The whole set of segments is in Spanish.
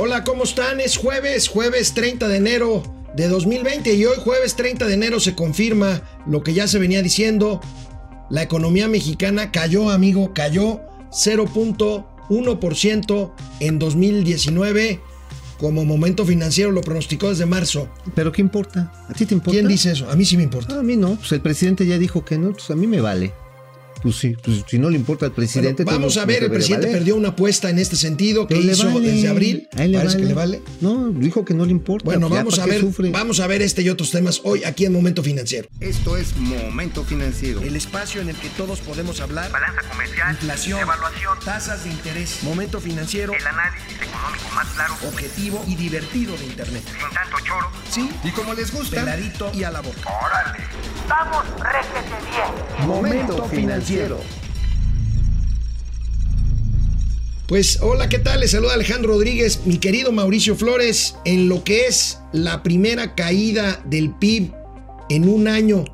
Hola, ¿cómo están? Es jueves, jueves 30 de enero de 2020 y hoy jueves 30 de enero se confirma lo que ya se venía diciendo. La economía mexicana cayó, amigo, cayó 0.1% en 2019 como momento financiero lo pronosticó desde marzo. ¿Pero qué importa? ¿A ti te importa? ¿Quién dice eso? A mí sí me importa. a mí no. Pues el presidente ya dijo que no, pues a mí me vale. Pues sí, pues si no le importa al presidente. vamos a ver, el presidente perdió una apuesta en este sentido que hizo desde abril. Parece que le vale. No, dijo que no le importa. Bueno, vamos a ver, vamos a ver este y otros temas hoy aquí en Momento Financiero. Esto es Momento Financiero. El espacio en el que todos podemos hablar. Balanza comercial. Inflación. Evaluación. Tasas de interés. Momento Financiero. El análisis económico más claro. Objetivo y divertido de Internet. Sin tanto choro. Sí. Y como les gusta. Peladito y a la boca. Órale. Vamos, réjete bien. Momento Financiero. Pues hola, ¿qué tal? Les saluda Alejandro Rodríguez, mi querido Mauricio Flores, en lo que es la primera caída del PIB en un año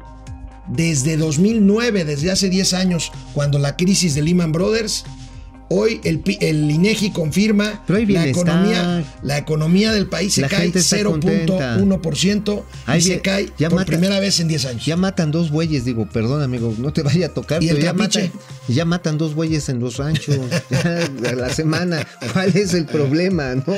desde 2009, desde hace 10 años, cuando la crisis de Lehman Brothers Hoy el, el INEGI confirma la economía, la economía del país se cae 0.1% y se cae por primera vez en 10 años. Ya matan dos bueyes, digo, perdón amigo, no te vaya a tocar, ¿Y pero el ya, matan, ya matan dos bueyes en los ranchos a la semana. ¿Cuál es el problema, no?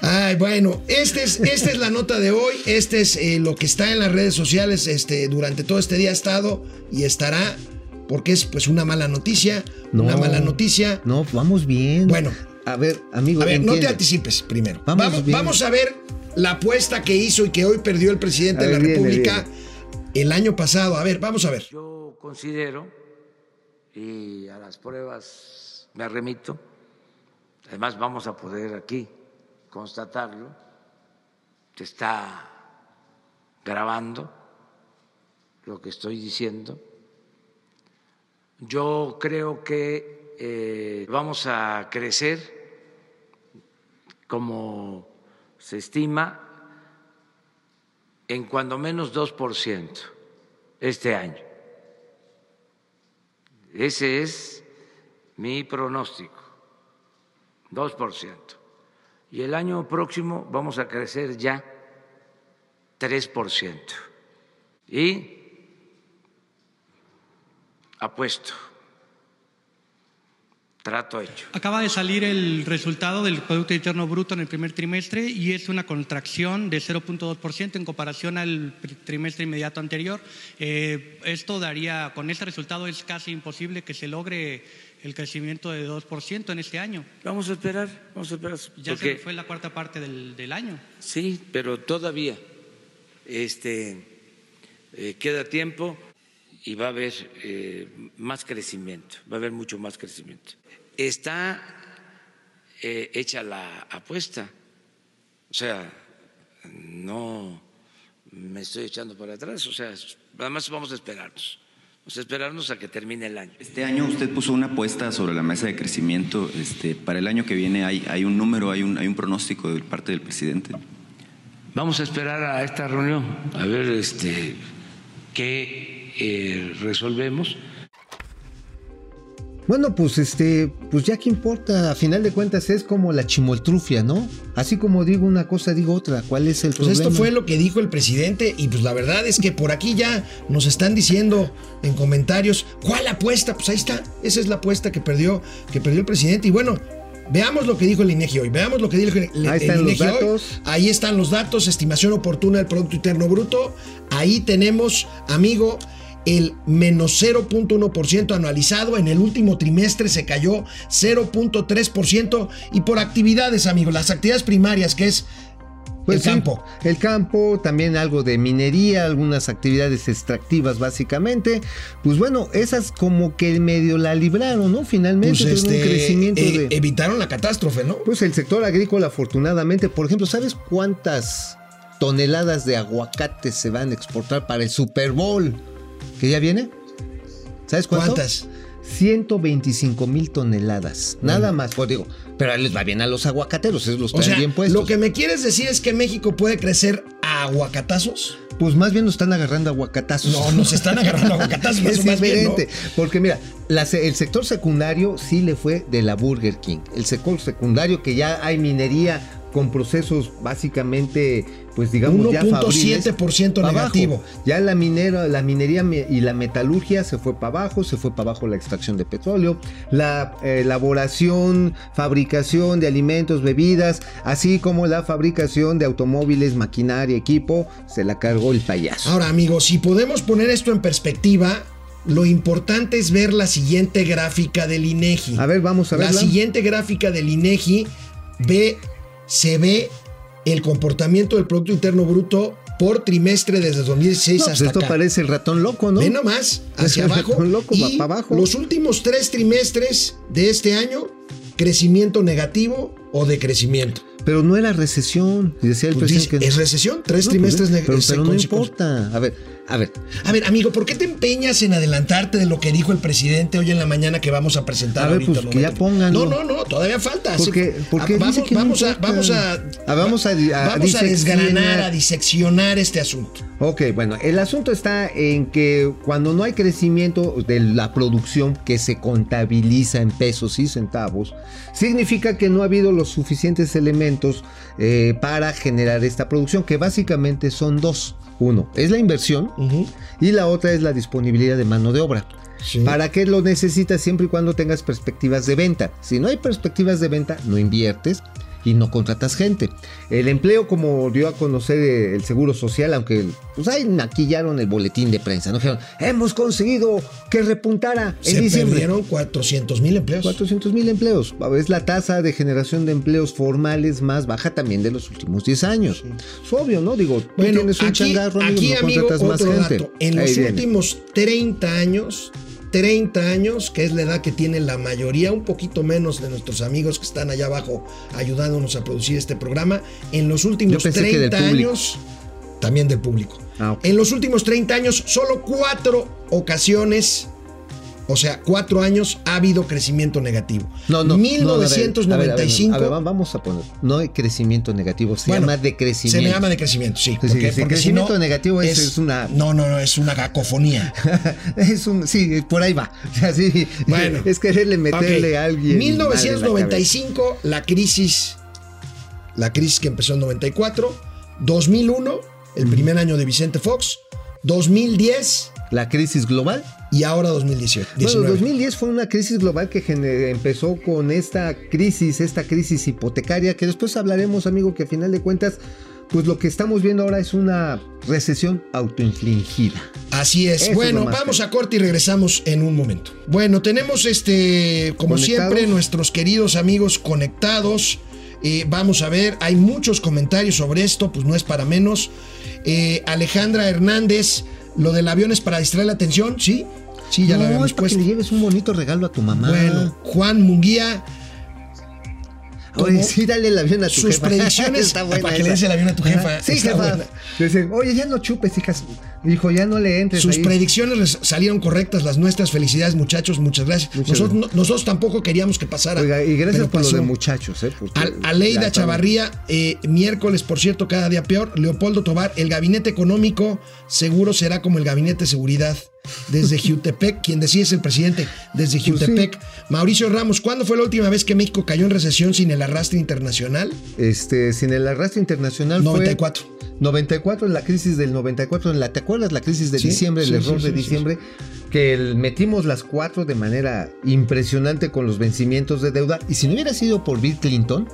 Ay, bueno, este es, esta es la nota de hoy, este es eh, lo que está en las redes sociales, este, durante todo este día ha estado y estará porque es pues una mala noticia, una mala noticia. No, vamos bien. Bueno, a ver, amigo. A ver, no te anticipes primero. Vamos, vamos, a ver la apuesta que hizo y que hoy perdió el presidente de la República el año pasado. A ver, vamos a ver. Yo considero, y a las pruebas me remito, además vamos a poder aquí constatarlo, que está grabando lo que estoy diciendo yo creo que eh, vamos a crecer como se estima en cuando menos 2% este año. Ese es mi pronóstico, 2%. Y el año próximo vamos a crecer ya 3%. Y apuesto. Trato hecho. Acaba de salir el resultado del Producto Interno Bruto en el primer trimestre y es una contracción de 0.2% en comparación al trimestre inmediato anterior. Eh, esto daría, con este resultado es casi imposible que se logre el crecimiento de 2% en este año. Vamos a esperar, vamos a esperar. Ya se fue la cuarta parte del, del año. Sí, pero todavía este, eh, queda tiempo y va a haber eh, más crecimiento, va a haber mucho más crecimiento. Está eh, hecha la apuesta, o sea, no me estoy echando para atrás, o sea, además vamos a esperarnos. Vamos a esperarnos a que termine el año. Este año usted puso una apuesta sobre la mesa de crecimiento. Este, para el año que viene hay, hay un número, hay un, hay un pronóstico de parte del presidente. Vamos a esperar a esta reunión, a ver este, qué eh, resolvemos. Bueno, pues este, pues ya que importa, a final de cuentas es como la chimoltrufia, ¿no? Así como digo una cosa, digo otra. ¿Cuál es el pues problema? esto fue lo que dijo el presidente y pues la verdad es que por aquí ya nos están diciendo en comentarios, ¿cuál apuesta? Pues ahí está, esa es la apuesta que perdió, que perdió el presidente y bueno, Veamos lo que dijo el INEGI hoy. Veamos lo que dijo el, Ahí están los datos. Ahí están los datos, estimación oportuna del Producto Interno Bruto. Ahí tenemos, amigo, el menos 0.1% anualizado. En el último trimestre se cayó 0.3% y por actividades, amigos, las actividades primarias, que es pues el campo. El campo, también algo de minería, algunas actividades extractivas básicamente. Pues bueno, esas como que medio la libraron, ¿no? Finalmente pues un este, crecimiento eh, de... Evitaron la catástrofe, ¿no? Pues el sector agrícola afortunadamente, por ejemplo, ¿sabes cuántas toneladas de aguacate se van a exportar para el Super Bowl? ¿Que ya viene? ¿Sabes cuánto? ¿Cuántas? 125 mil toneladas. Nada más. Pues digo, pero les va bien a los aguacateros, esos los traen O sea, bien puestos. lo que me quieres decir es que México puede crecer a aguacatazos. Pues más bien nos están agarrando aguacatazos. No, nos están agarrando aguacatazos. es más bien, ¿no? diferente. Porque mira, la el sector secundario sí le fue de la Burger King. El sector secundario que ya hay minería con procesos básicamente, pues digamos ya fabriles, 1.7% pa' abajo. negativo. Ya la minera, la minería y la metalurgia se fue para abajo, se fue para abajo la extracción de petróleo, la eh, elaboración, fabricación de alimentos, bebidas, así como la fabricación de automóviles, maquinaria, equipo, se la cargó el payaso. Ahora, amigos, si podemos poner esto en perspectiva, lo importante es ver la siguiente gráfica del INEGI. A ver, vamos a La verla. siguiente gráfica del INEGI ve, se ve el comportamiento del Producto Interno Bruto por trimestre desde 2016 No, pues hasta esto acá. parece el ratón loco, ¿no? Ve nomás, hacia abajo. ratón loco, va y pa' abajo. Los últimos tres trimestres de este año, crecimiento negativo o decrecimiento. Pero no era recesión. Decía el Pues presidente dice, que es recesión, tres No, trimestres pues, pero, neg- pero no importa. A ver, a ver. A ver, amigo, ¿por qué te empeñas en adelantarte de lo que dijo el presidente hoy en la mañana que vamos a presentar A ver, ahorita? pues, que ya pónganlo. No, no, no, todavía falta. Porque, Ah, dice vamos, no vamos a, vamos a, Ah, vamos a, a vamos a desgranar, a diseccionar este asunto. Ok, bueno, el asunto está en que cuando no hay crecimiento de la producción que se contabiliza en pesos y centavos, significa que no ha habido los suficientes elementos eh, para generar esta producción, que básicamente son dos. Uno es la inversión y la otra es la disponibilidad de mano de obra. Sí. ¿Para qué lo necesitas siempre y cuando tengas perspectivas de venta? Si no hay perspectivas de venta, no inviertes y no contratas gente. El empleo, como dio a conocer eh, el Seguro Social, aunque pues ahí maquillaron el boletín de prensa, ¿no? Dijeron, hemos conseguido que repuntara en Se diciembre. perdieron 400 mil empleos. 400 mil empleos. Es la tasa de generación de empleos formales más baja también de los últimos 10 años. Es obvio, ¿no? Digo, tú Bueno, tienes un aquí, changarro, amigo, aquí, no amigo, contratas más gente. En Ahí los viene. últimos 30 años, 30 años, que es la edad que tiene la mayoría, un poquito menos de nuestros amigos que están allá abajo ayudándonos a producir este programa, en los últimos Yo pensé que del 30 público. años, también del público. Ah. En los últimos 30 años, solo cuatro ocasiones, o sea, cuatro años, ha habido crecimiento negativo. No, no. 1995. no, a ver, a ver, a ver, a ver, vamos a poner. No hay crecimiento negativo, se Bueno, llama decrecimiento. Se le llama decrecimiento, sí. Porque, sí, porque si crecimiento no, negativo es- es una- No, no, no, es una cacofonía. es un, sí, por ahí va. O sea, sí, Bueno. es quererle meterle Ok. a alguien. mal en la 1995, la, crisis, la crisis que empezó en 94, 2001, el primer año de Vicente Fox, 2010 cabeza. La crisis global. Y ahora 2018. Bueno, 19. 2010 fue una crisis global que empezó con esta crisis, esta crisis hipotecaria, que después hablaremos, amigo, que a final de cuentas, pues lo que estamos viendo ahora es una recesión autoinfligida. Así es. Eso bueno, vamos a corte y regresamos en un momento. Bueno, tenemos este, como ¿Conectados? siempre, nuestros queridos amigos conectados. Eh, vamos a ver, hay muchos comentarios sobre esto, pues no es para menos. Eh, Alejandra Hernández, lo del avión es para distraer la atención, ¿sí? Sí, ya lo no, habíamos es para que le lleves un bonito regalo a tu mamá. Bueno, Juan Munguía, Oye, sí, dale el avión a tu sus jefa. predicciones Está buena para que le des el avión a tu jefa. Sí, está jefa. Dice, oye, ya no chupes, hijas. Dijo, ya no le entres Sus ahí. predicciones les salieron correctas, las nuestras. Felicidades, muchachos, muchas gracias. Muchas nosotros, gracias. no- nosotros tampoco queríamos que pasara. Oiga, y gracias por lo pasó. de muchachos, ¿eh? ya Aleida. Chavarría, eh, miércoles, por cierto, cada día peor. Leopoldo Tobar, el gabinete económico seguro será como el gabinete de seguridad desde Jutepec. Quien decía es el presidente desde Pues sí. Jutepec. Mauricio Ramos, ¿cuándo fue la última vez que México cayó en recesión sin el arrastre internacional? Este, sin el arrastre internacional 94. fue 94 en la crisis del 94, en la ¿te acuerdas la crisis de Sí, diciembre, el sí, error sí, de diciembre que el- metimos las cuatro de manera impresionante con los vencimientos de deuda y si no hubiera sido por Bill Clinton,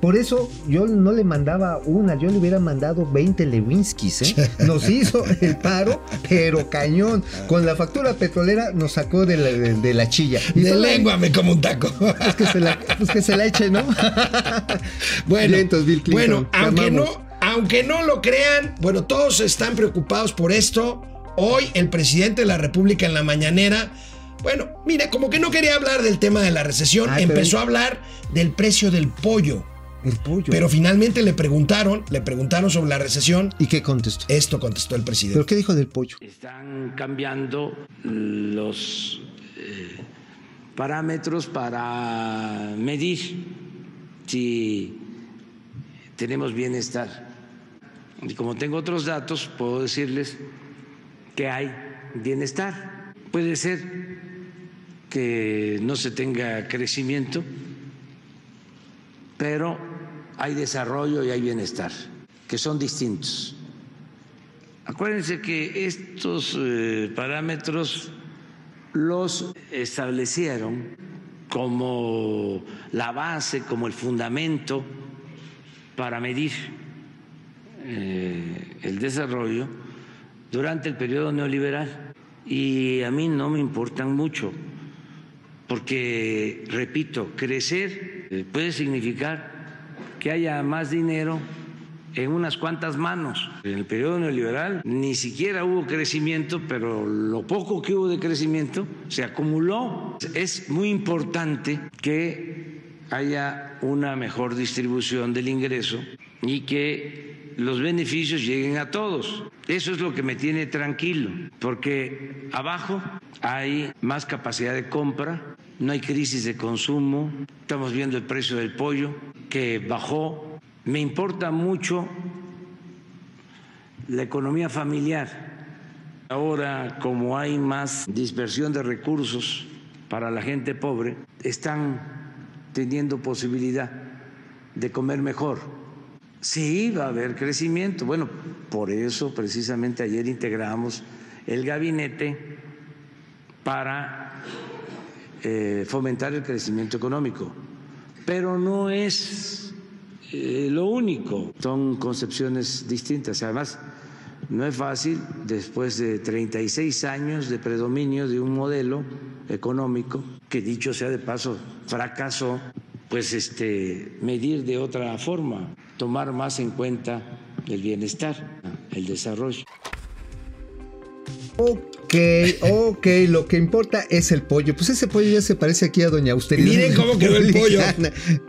por eso yo no le mandaba una, yo le hubiera mandado 20 Lewinskis, ¿eh? Nos hizo el paro, pero cañón. Con la factura petrolera nos sacó de la, de, de la chilla. Y De todavía- lengua me como un taco. Pues que se la, pues que se la eche, ¿no? Bueno, Vientos, Bill Clinton, bueno aunque, amamos. no, aunque no lo crean, bueno, todos están preocupados por esto. Hoy el presidente de la República en la mañanera, bueno, mire, como que no quería hablar del tema de la recesión, Ay, pero empezó a hablar del precio del pollo. El pollo. Pero finalmente le preguntaron, le preguntaron sobre la recesión. ¿Y qué contestó? Esto contestó el presidente. ¿Pero qué dijo del pollo? Están cambiando los eh, parámetros para medir si tenemos bienestar. Y como tengo otros datos, puedo decirles que hay bienestar. Puede ser que no se tenga crecimiento, pero hay desarrollo y hay bienestar, que son distintos. Acuérdense que estos eh, parámetros los establecieron como la base, como el fundamento para medir eh, el desarrollo durante el periodo neoliberal. Y a mí no me importan mucho, porque, repito, crecer eh, puede significar que haya más dinero en unas cuantas manos. En el periodo neoliberal ni siquiera hubo crecimiento, pero lo poco que hubo de crecimiento se acumuló. Es muy importante que haya una mejor distribución del ingreso y que los beneficios lleguen a todos. Eso es lo que me tiene tranquilo, porque abajo hay más capacidad de compra, no hay crisis de consumo, estamos viendo el precio del pollo que bajó me importa mucho la economía familiar. Ahora, como hay más dispersión de recursos para la gente pobre, están teniendo posibilidad de comer mejor. Sí, va a haber crecimiento. Bueno, por eso precisamente ayer integramos el gabinete para eh, fomentar el crecimiento económico. Pero no es eh, lo único. Son concepciones distintas. Además, no es fácil, después de 36 años de predominio de un modelo económico, que dicho sea de paso, fracasó, pues este, medir de otra forma, tomar más en cuenta el bienestar, el desarrollo. Ok, ok, lo que importa es el pollo. Pues ese pollo ya se parece aquí a Doña Austeridad. Miren cómo quedó el pollo.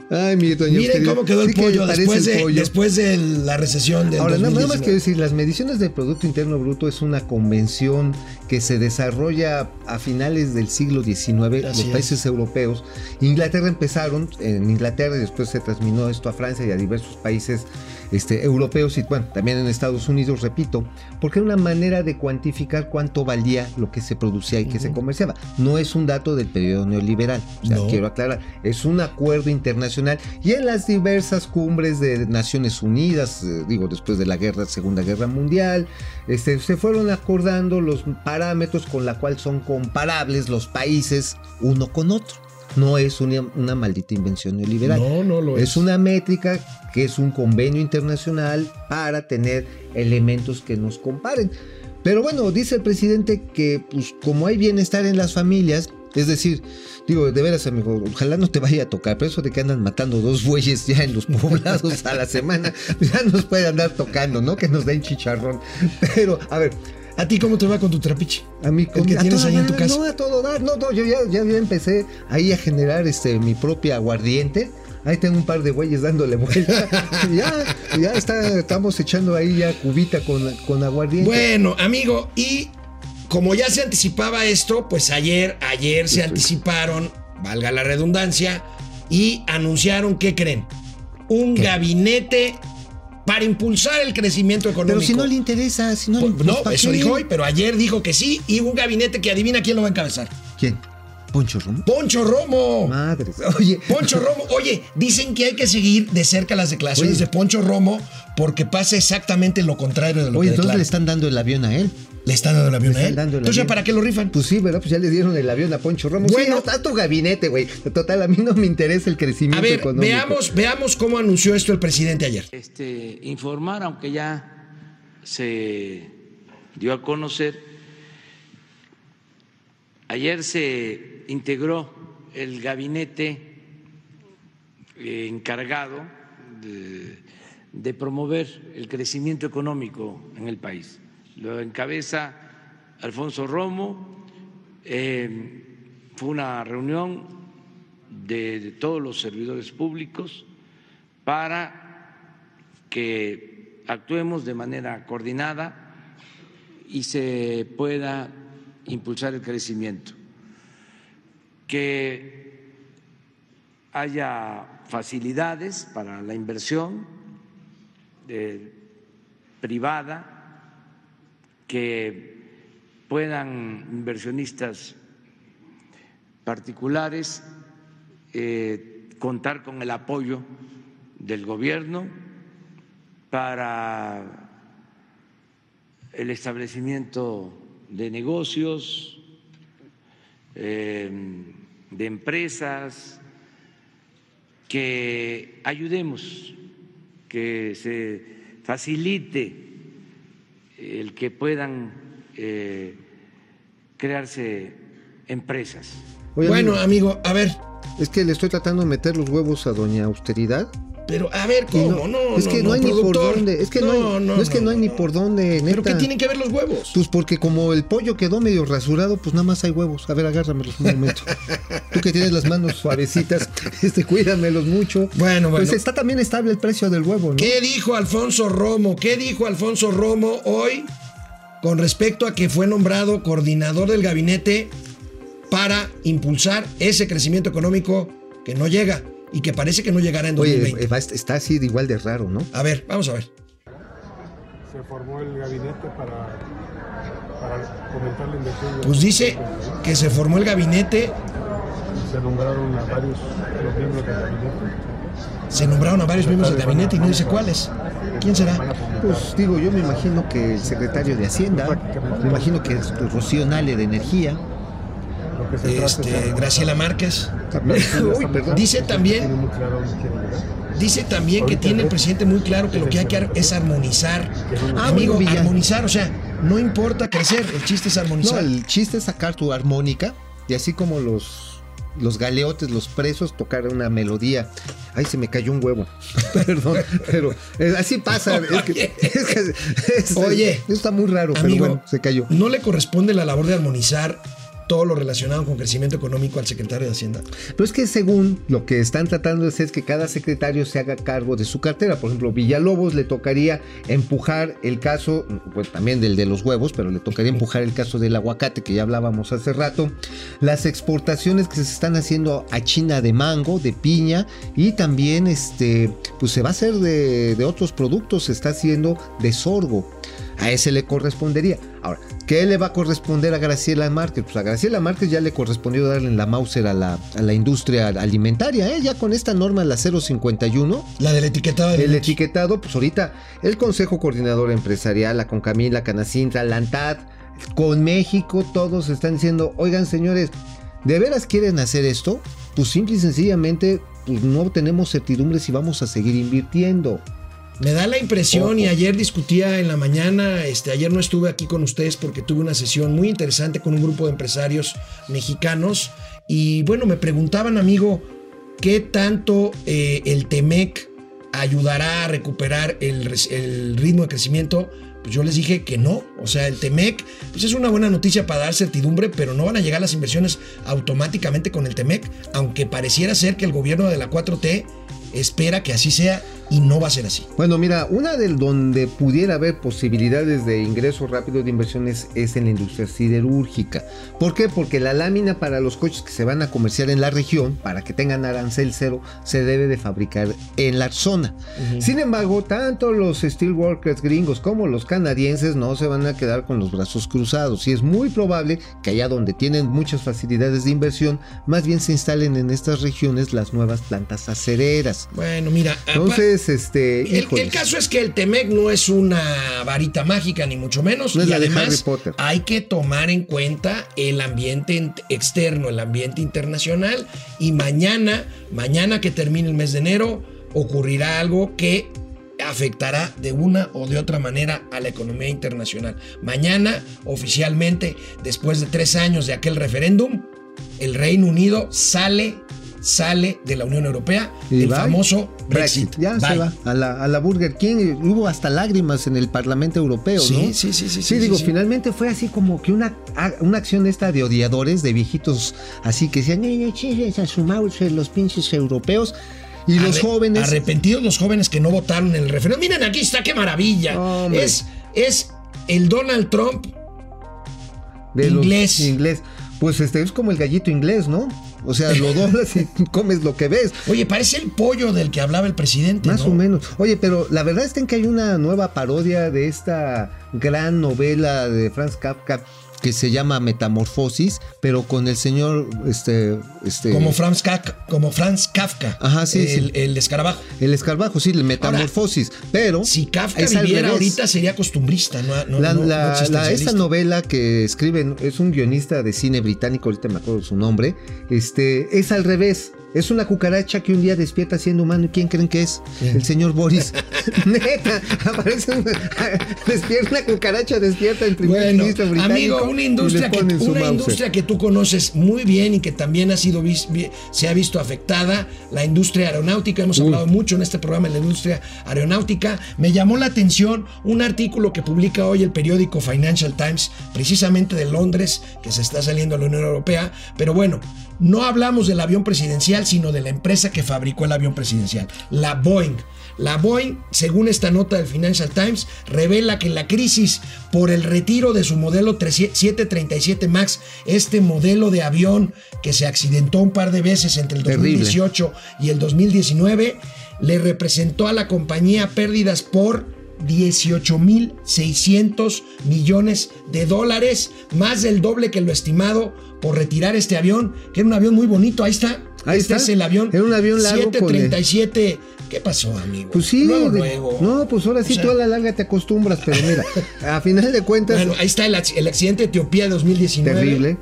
Ay, mi Doña Miren Austeridad. cómo quedó el Sí pollo después, el de, pollo. después de la recesión del Ahora, nada más 2019. quiero decir, las mediciones del Producto Interno Bruto es una convención que se desarrolla a finales del siglo XIX, los es. países europeos. Inglaterra empezaron, en Inglaterra y después se transminó esto a Francia y a diversos países este, europeos y bueno, también en Estados Unidos, repito, porque era una manera de cuantificar cuánto valía lo que se producía y que se comerciaba. No es un dato del periodo neoliberal, o sea, No. quiero aclarar, es un acuerdo internacional y en las diversas cumbres de Naciones Unidas, eh, digo, después de la guerra, Segunda Guerra Mundial, este, se fueron acordando los parámetros con la cual son comparables los países uno con otro. No es una, una maldita invención neoliberal. No, no lo es. Es una métrica que es un convenio internacional para tener elementos que nos comparen. Pero bueno, dice el presidente que pues como hay bienestar en las familias, es decir, digo, de veras amigo, ojalá no te vaya a tocar, pero eso de que andan matando dos bueyes ya en los poblados a la semana, ya nos puede andar tocando, ¿no? Que nos den chicharrón. Pero, a ver, ¿A ti cómo te va con tu trapiche? a mí El que tienes ahí en tu casa. No, a todo dar. No, no, yo ya, ya, ya empecé ahí a generar este mi propia aguardiente. Ahí tengo un par de güeyes dándole vuelta. ya, ya está, estamos echando ahí ya cubita con, con aguardiente. Bueno, amigo, y como ya se anticipaba esto, pues ayer, ayer se anticiparon, valga la redundancia, y anunciaron, ¿qué creen? Un gabinete para impulsar el crecimiento económico. Pero si no le interesa, si no le Pues, no, ¿para eso qué? dijo hoy, pero ayer dijo que sí, y un gabinete que adivina quién lo va a encabezar. ¿Quién? ¿Poncho Romo? Poncho Romo. Madre. Oye. Poncho Romo, oye, dicen que hay que seguir de cerca las declaraciones Oye. de Poncho Romo porque pasa exactamente lo contrario de lo Oye, que entonces declara. le están dando el avión a él. Le están dando el avión a él. Entonces. ¿para qué lo rifan? Pues sí, ¿verdad? Pues ya le dieron el avión a Poncho Ramos. Bueno. sí, está tu gabinete, güey. Total, a mí no me interesa el crecimiento A ver, económico. veamos, veamos cómo anunció esto el presidente ayer. este, informar, aunque ya se dio a conocer, ayer se integró el gabinete eh, encargado de, de promover el crecimiento económico en el país. Lo encabeza Alfonso Romo. eh, fue una reunión de, todos los servidores públicos para que actuemos de manera coordinada y se pueda impulsar el crecimiento, que haya facilidades para la inversión eh, privada, que puedan inversionistas particulares eh, contar con el apoyo del gobierno para el establecimiento de negocios, eh, de empresas, que ayudemos, que se facilite el que puedan eh, crearse empresas. Oye, bueno, amigo, a ver, Es que le estoy tratando de meter los huevos a Doña Austeridad. Pero a ver, ¿cómo? No, es que no, hay ni por dónde. Es que no, hay, no, es que no, hay ni no. por dónde, neta. ¿Pero qué tienen que ver los huevos? Pues porque como el pollo quedó medio rasurado, pues nada más hay huevos. A ver, agárramelos un momento. Tú que tienes las manos suavecitas, este, cuídamelos mucho. Bueno, bueno. Pues está también estable el precio del huevo, ¿no? ¿Qué dijo Alfonso Romo? ¿Qué dijo Alfonso Romo hoy con respecto a que fue nombrado coordinador del gabinete para impulsar ese crecimiento económico que no llega y que parece que no llegará en Oye, 2020? eh, va- está así de igual de raro, ¿no? A ver, vamos a ver. se formó el gabinete para, para fomentar la inversión. Pues dice que se formó el gabinete, Se nombraron a varios los miembros del gabinete. se nombraron a varios miembros del gabinete y no dice cuáles. ¿Quién será? Pues digo, yo me imagino que el secretario de Hacienda, me imagino que es Rocío Nale de Energía. Lo que se trata es Este, Graciela Márquez. Dice también, dice también que tiene el presidente muy claro que lo que hay que es armonizar. Ah, Amigo, armonizar, o sea, no importa crecer, el chiste es No, armonizar. el chiste es sacar tu armónica y así como los, los galeotes, los presos, tocar una melodía. Ay, se me cayó un huevo. Perdón, pero así pasa. es que- es que- es- Oye, está muy raro, Amigo, pero bueno, se cayó. ¿no le corresponde la labor de armonizar todo lo relacionado con crecimiento económico al secretario de Hacienda? Pero es que según lo que están tratando es que cada secretario se haga cargo de su cartera. Por ejemplo, Villalobos le tocaría empujar el caso, pues también del de los huevos, pero le tocaría empujar el caso del aguacate que ya hablábamos hace rato. Las exportaciones que se están haciendo a China de mango, de piña y también este, pues se va a hacer de, de otros productos, se está haciendo de sorgo. A ese le correspondería. Ahora, ¿qué le va a corresponder a Graciela Márquez? Pues a Graciela Márquez ya le correspondió darle en la Mauser a la, a la industria alimentaria, ¿eh? Ya con esta norma, la 051, La del etiquetado de el etiquetado, pues ahorita el Consejo Coordinador Empresarial, la Concamila, Canacintra, la ANTAD, con México, todos están diciendo, oigan señores, ¿de veras quieren hacer esto? Pues simple y sencillamente, pues no tenemos certidumbre si vamos a seguir invirtiendo. Me da la impresión, y ayer discutía en la mañana, este, ayer no estuve aquí con ustedes porque tuve una sesión muy interesante con un grupo de empresarios mexicanos. Y bueno, me preguntaban, amigo, ¿qué tanto eh, el TEMEC ayudará a recuperar el, el ritmo de crecimiento? Pues yo les dije que no. O sea, el TEMEC pues es una buena noticia para dar certidumbre, pero no van a llegar las inversiones automáticamente con el TEMEC, aunque pareciera ser que el gobierno de la 4T espera que así sea y no va a ser así. Bueno, mira, una del donde pudiera haber posibilidades de ingreso rápido de inversiones es en la industria siderúrgica. ¿Por qué? Porque la lámina para los coches que se van a comerciar en la región, para que tengan arancel cero, se debe de fabricar en la zona. Sin embargo, tanto los steelworkers gringos como los canadienses no se van a quedar con los brazos cruzados y es muy probable que allá donde tienen muchas facilidades de inversión, más bien se instalen en estas regiones las nuevas plantas acereras. Bueno, mira, Entonces, este, El, caso es que el Temec no es una varita mágica, ni mucho menos. No es y la de además Harry Potter. hay que tomar en cuenta el ambiente ent- externo, el ambiente internacional. Y mañana, mañana que termine el mes de enero, ocurrirá algo que afectará de una o de otra manera a la economía internacional. Mañana, oficialmente, después de tres años de aquel referéndum, el Reino Unido sale, sale de la Unión Europea, Y el bye. famoso Brexit. Ya se va a la, a la Burger King. Hubo hasta lágrimas en el Parlamento Europeo, Sí, ¿no? sí, sí, sí, Sí, sí, digo, sí. finalmente fue así como que una, una acción esta de odiadores, de viejitos así que decían, "Ay, ay, chingues a su mouse, los pinches europeos. Y los jóvenes. Arrepentidos los jóvenes que no votaron en el referéndum. Miren, aquí está, qué maravilla. Hombre. Es, es el Donald Trump. de los- inglés. inglés. Pues este es como el gallito inglés, ¿no? O sea, lo doblas y comes lo que ves. Oye, parece el pollo del que hablaba el presidente. Más ¿no? o menos. Oye, pero la verdad es que hay una nueva parodia de esta gran novela de Franz Kafka que se llama Metamorfosis, pero con el señor este este Como Franz Kafka, como Franz Kafka. Ajá, sí, el, sí. el escarabajo. el escarabajo, sí, el Metamorfosis, pero Si Kafka es viviera revés. ahorita sería costumbrista, no, no, la, no- no la- la- novela que escriben es un guionista de cine británico, ahorita me acuerdo su nombre, este, es al revés. Es una cucaracha que un día despierta siendo humano. ¿Y quién creen que es? El señor Boris. Neta, aparece una, despierta una cucaracha, despierta el primer Bueno, ministro británico. amigo, una industria, que, una industria que tú conoces muy bien y que también ha sido se ha visto afectada, la industria aeronáutica. Hemos hablado mucho en este programa de la industria aeronáutica. Me llamó la atención un artículo que publica hoy el periódico Financial Times, precisamente de Londres, que se está saliendo a la Unión Europea. Pero bueno, no hablamos del avión presidencial, sino de la empresa que fabricó el avión presidencial, la Boeing. La Boeing, según esta nota del Financial Times, revela que la crisis por el retiro de su modelo 737 MAX, este modelo de avión que se accidentó un par de veces entre el Terrible. 2018 y el 2019, le representó a la compañía pérdidas por 18.600 millones de dólares, más del doble que lo estimado por retirar este avión, que era un avión muy bonito. Ahí está. Ahí este está. es el avión. Era un avión largo con el- 737. ¿Qué pasó, amigo? Pues sí, Luego, de- luego. no, pues ahora sí, O sea, tú a la larga te acostumbras, pero mira, a final de cuentas, Bueno, ahí está el, el accidente de Etiopía de 2019. terrible.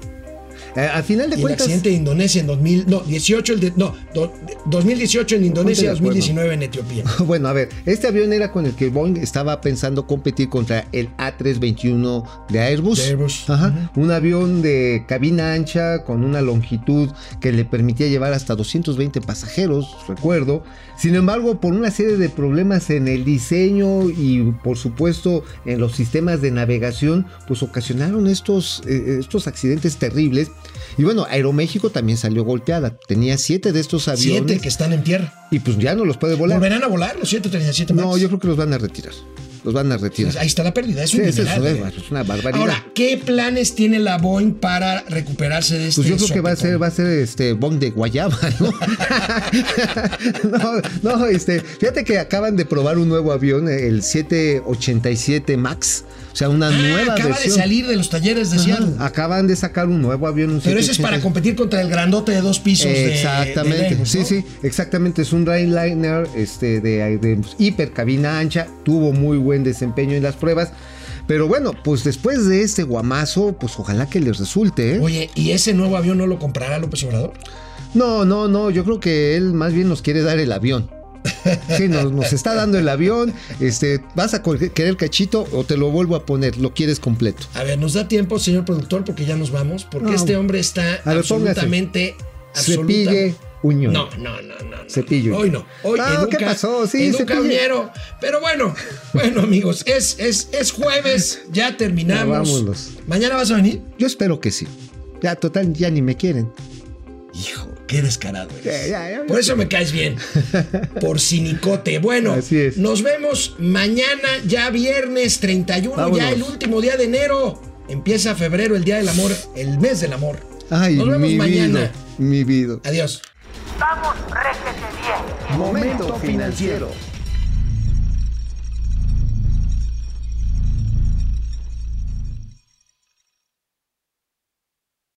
Eh, a final de Y el cuentas, accidente de Indonesia en 2000, no, 18, el de, no, do- 2018 en Indonesia, acuerdo. 2019 en Etiopía. Bueno, a ver, este avión era con el que Boeing estaba pensando competir contra el A321 de Airbus. De Airbus. Ajá. Un avión de cabina ancha con una longitud que le permitía llevar hasta 220 pasajeros, recuerdo. Sin embargo, por una serie de problemas en el diseño y por supuesto en los sistemas de navegación, pues ocasionaron estos, eh, estos accidentes terribles. Y bueno, Aeroméxico también salió golpeada. Tenía siete de estos aviones Siete que están en tierra. y pues ya no los puede volar. ¿Volverán a volar los 737 Max? No, yo creo que los van a retirar. Los van a retirar. Ahí está la pérdida, es Sí, es, eso, ¿eh? es, una barbaridad. Ahora, ¿qué planes tiene la Boeing para recuperarse de este pues yo creo que va a ser, va a ser este bong de guayaba, ¿no? no, no, este, fíjate que acaban de probar un nuevo avión, el 787 Max, o sea, una Ah, nueva acaba versión. de salir de los talleres de Ajá, Seattle. Acaban de sacar un nuevo avión, un Pero ese es para 787. competir contra el grandote de dos pisos Exactamente, de sí, ¿no? sí, exactamente. Es un Dreamliner este, de, de hiper cabina ancha, tuvo muy buen desempeño en las pruebas. Pero bueno, pues después de este guamazo, pues ojalá que les resulte. ¿eh? Oye, ¿y ese nuevo avión no lo comprará López Obrador? No, no, no, yo creo que él más bien nos quiere dar el avión. Sí, nos, nos está dando el avión. Este, ¿vas a querer cachito o te lo vuelvo a poner? Lo quieres completo. A ver, nos da tiempo, señor productor, porque ya nos vamos, porque No. este hombre está ver, absolutamente, absoluta- Uñón. No, no, no, no. Cepillo. Hoy no. Hoy No, educa, ¿qué pasó? Sí, educa. Pero bueno, bueno, amigos, es, es, es jueves, ya terminamos. Ya, vámonos. ¿Mañana vas a venir? Yo espero que sí. Ya, total, ya ni me quieren. Hijo, qué descarado eres. Ya, ya, ya. Por eso me caes bien. Por cinicote. Bueno, Así es. nos vemos mañana, ya viernes 31, Vámonos. ya el último día de enero. Empieza febrero, el día del amor, el mes del amor. Ay, Nos vemos mi mañana. vida, mi vida. Adiós. Vamos, réjete bien. Momento financiero.